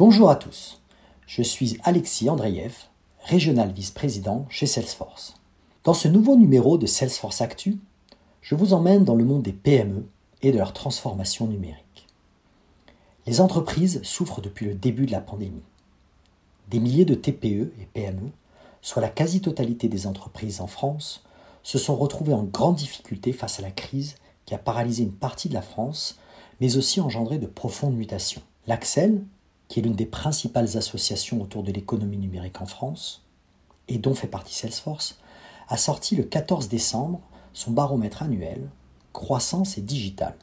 Bonjour à tous, je suis Alexis Andreev, régional vice-président chez Salesforce. Dans ce nouveau numéro de Salesforce Actu, je vous emmène dans le monde des PME et de leur transformation numérique. Les entreprises souffrent depuis le début de la pandémie. Des milliers de TPE et PME, soit la quasi-totalité des entreprises en France, se sont retrouvées en grande difficulté face à la crise qui a paralysé une partie de la France, mais aussi engendré de profondes mutations. L'Axel, qui est l'une des principales associations autour de l'économie numérique en France, et dont fait partie Salesforce, a sorti le 14 décembre son baromètre annuel Croissance et Digital.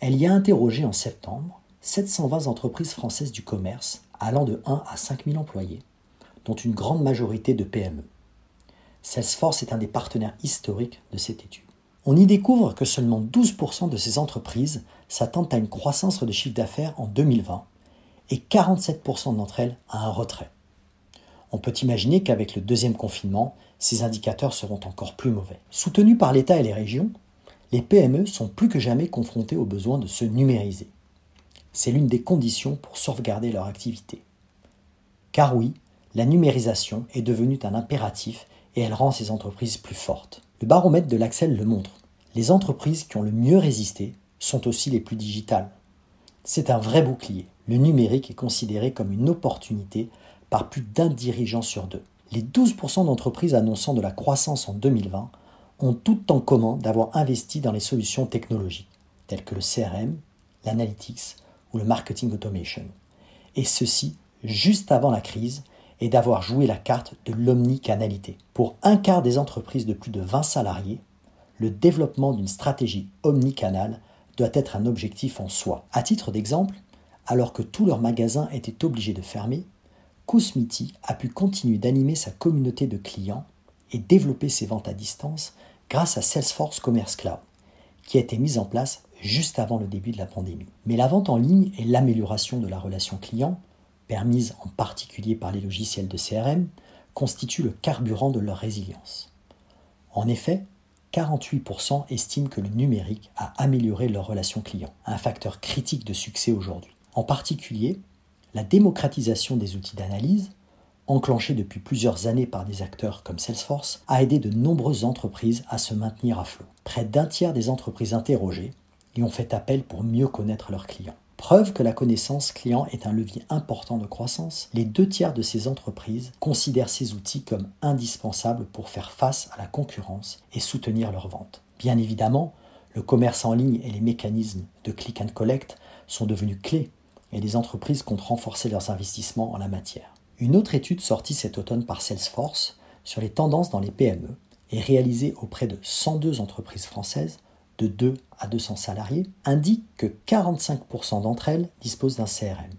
Elle y a interrogé en septembre 720 entreprises françaises du commerce allant de 1 à 5 000 employés, dont une grande majorité de PME. Salesforce est un des partenaires historiques de cette étude. On y découvre que seulement 12% de ces entreprises s'attendent à une croissance de chiffre d'affaires en 2020 et 47% d'entre elles à un retrait. On peut imaginer qu'avec le deuxième confinement, ces indicateurs seront encore plus mauvais. Soutenus par l'État et les régions, les PME sont plus que jamais confrontées au besoin de se numériser. C'est l'une des conditions pour sauvegarder leur activité. Car oui, la numérisation est devenue un impératif et elle rend ces entreprises plus fortes. Le baromètre de l'Axel le montre. Les entreprises qui ont le mieux résisté sont aussi les plus digitales. C'est un vrai bouclier le numérique est considéré comme une opportunité par plus d'un dirigeant sur deux. Les 12% d'entreprises annonçant de la croissance en 2020 ont tout en commun d'avoir investi dans les solutions technologiques, telles que le CRM, l'analytics ou le marketing automation. Et ceci juste avant la crise et d'avoir joué la carte de l'omnicanalité. Pour un quart des entreprises de plus de 20 salariés, le développement d'une stratégie omnicanale doit être un objectif en soi. À titre d'exemple, alors que tous leurs magasins étaient obligés de fermer, Cosmiti a pu continuer d'animer sa communauté de clients et développer ses ventes à distance grâce à Salesforce Commerce Cloud, qui a été mise en place juste avant le début de la pandémie. Mais la vente en ligne et l'amélioration de la relation client, permise en particulier par les logiciels de CRM, constituent le carburant de leur résilience. En effet, 48% estiment que le numérique a amélioré leur relation client, un facteur critique de succès aujourd'hui. En particulier, la démocratisation des outils d'analyse, enclenchée depuis plusieurs années par des acteurs comme Salesforce, a aidé de nombreuses entreprises à se maintenir à flot. Près d'un tiers des entreprises interrogées y ont fait appel pour mieux connaître leurs clients. Preuve que la connaissance client est un levier important de croissance, les deux tiers de ces entreprises considèrent ces outils comme indispensables pour faire face à la concurrence et soutenir leurs ventes. Bien évidemment, le commerce en ligne et les mécanismes de click and collect sont devenus clés et les entreprises comptent renforcer leurs investissements en la matière. Une autre étude sortie cet automne par Salesforce sur les tendances dans les PME et réalisée auprès de 102 entreprises françaises de 2 à 200 salariés indique que 45% d'entre elles disposent d'un CRM,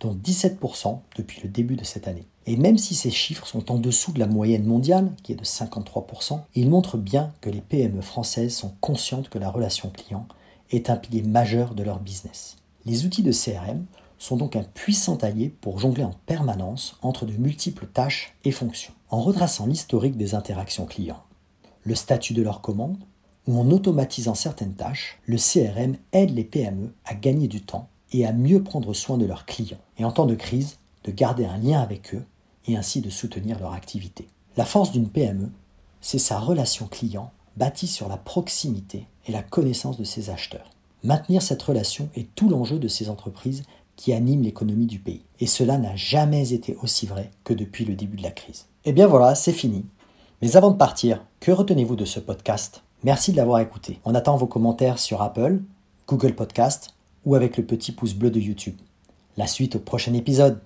dont 17% depuis le début de cette année. Et même si ces chiffres sont en dessous de la moyenne mondiale, qui est de 53%, ils montrent bien que les PME françaises sont conscientes que la relation client est un pilier majeur de leur business. Les outils de CRM sont donc un puissant allié pour jongler en permanence entre de multiples tâches et fonctions. En retraçant l'historique des interactions clients, le statut de leurs commandes, ou en automatisant certaines tâches, le CRM aide les PME à gagner du temps et à mieux prendre soin de leurs clients, et en temps de crise, de garder un lien avec eux et ainsi de soutenir leur activité. La force d'une PME, c'est sa relation client bâtie sur la proximité et la connaissance de ses acheteurs. Maintenir cette relation est tout l'enjeu de ces entreprises qui animent l'économie du pays. Et cela n'a jamais été aussi vrai que depuis le début de la crise. Et eh bien voilà, c'est fini. Mais avant de partir, que retenez-vous de ce podcast? Merci de l'avoir écouté. On attend vos commentaires sur Apple, Google Podcast ou avec le petit pouce bleu de YouTube. La suite au prochain épisode.